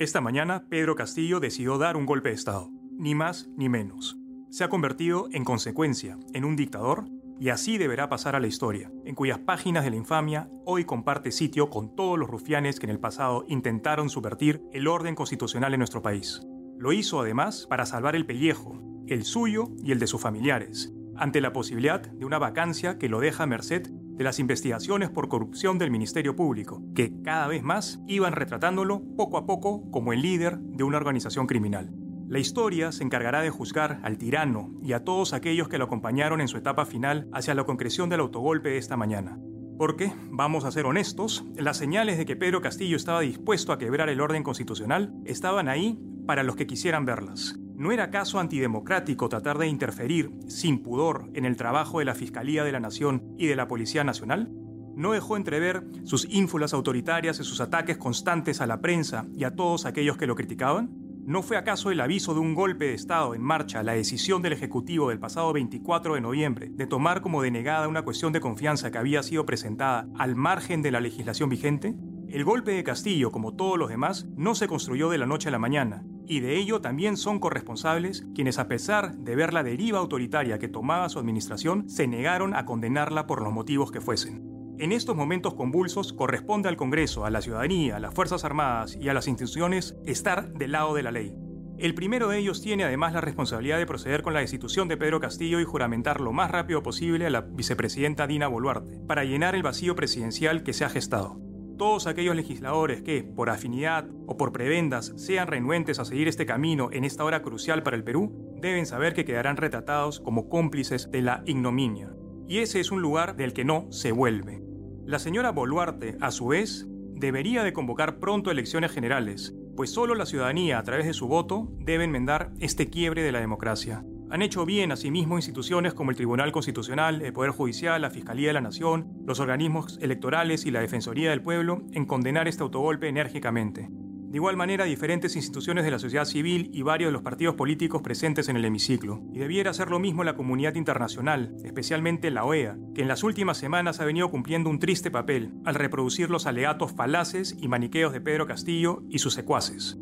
Esta mañana, Pedro Castillo decidió dar un golpe de Estado, ni más ni menos. Se ha convertido, en consecuencia, en un dictador y así deberá pasar a la historia, en cuyas páginas de la infamia hoy comparte sitio con todos los rufianes que en el pasado intentaron subvertir el orden constitucional en nuestro país. Lo hizo además para salvar el pellejo, el suyo y el de sus familiares, ante la posibilidad de una vacancia que lo deja a merced de las investigaciones por corrupción del Ministerio Público, que cada vez más iban retratándolo poco a poco como el líder de una organización criminal. La historia se encargará de juzgar al tirano y a todos aquellos que lo acompañaron en su etapa final hacia la concreción del autogolpe de esta mañana. Porque, vamos a ser honestos, las señales de que Pedro Castillo estaba dispuesto a quebrar el orden constitucional estaban ahí para los que quisieran verlas. ¿No era acaso antidemocrático tratar de interferir, sin pudor, en el trabajo de la Fiscalía de la Nación y de la Policía Nacional? ¿No dejó entrever sus ínfulas autoritarias y sus ataques constantes a la prensa y a todos aquellos que lo criticaban? ¿No fue acaso el aviso de un golpe de Estado en marcha la decisión del Ejecutivo del pasado 24 de noviembre de tomar como denegada una cuestión de confianza que había sido presentada al margen de la legislación vigente? El golpe de Castillo, como todos los demás, no se construyó de la noche a la mañana, y de ello también son corresponsables quienes a pesar de ver la deriva autoritaria que tomaba su administración, se negaron a condenarla por los motivos que fuesen. En estos momentos convulsos corresponde al Congreso, a la ciudadanía, a las Fuerzas Armadas y a las instituciones estar del lado de la ley. El primero de ellos tiene además la responsabilidad de proceder con la destitución de Pedro Castillo y juramentar lo más rápido posible a la vicepresidenta Dina Boluarte, para llenar el vacío presidencial que se ha gestado todos aquellos legisladores que, por afinidad o por prebendas, sean renuentes a seguir este camino en esta hora crucial para el Perú, deben saber que quedarán retratados como cómplices de la ignominia. Y ese es un lugar del que no se vuelve. La señora Boluarte, a su vez, debería de convocar pronto elecciones generales, pues solo la ciudadanía, a través de su voto, debe enmendar este quiebre de la democracia. Han hecho bien asimismo instituciones como el Tribunal Constitucional, el Poder Judicial, la Fiscalía de la Nación, los organismos electorales y la Defensoría del Pueblo en condenar este autogolpe enérgicamente. De igual manera, diferentes instituciones de la sociedad civil y varios de los partidos políticos presentes en el hemiciclo. Y debiera hacer lo mismo la comunidad internacional, especialmente la OEA, que en las últimas semanas ha venido cumpliendo un triste papel al reproducir los alegatos falaces y maniqueos de Pedro Castillo y sus secuaces.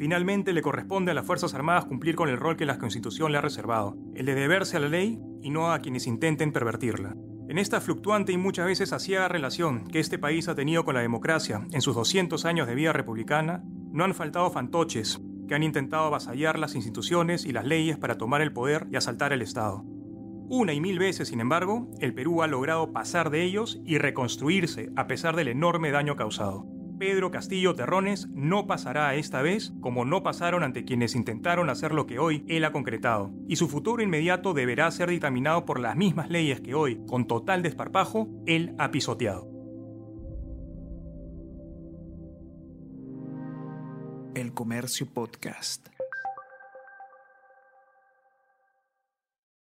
Finalmente le corresponde a las Fuerzas Armadas cumplir con el rol que la Constitución le ha reservado, el de deberse a la ley y no a quienes intenten pervertirla. En esta fluctuante y muchas veces asiaga relación que este país ha tenido con la democracia en sus 200 años de vida republicana, no han faltado fantoches que han intentado avasallar las instituciones y las leyes para tomar el poder y asaltar el Estado. Una y mil veces, sin embargo, el Perú ha logrado pasar de ellos y reconstruirse a pesar del enorme daño causado. Pedro Castillo Terrones no pasará esta vez como no pasaron ante quienes intentaron hacer lo que hoy él ha concretado, y su futuro inmediato deberá ser dictaminado por las mismas leyes que hoy, con total desparpajo, él ha pisoteado. El Comercio Podcast.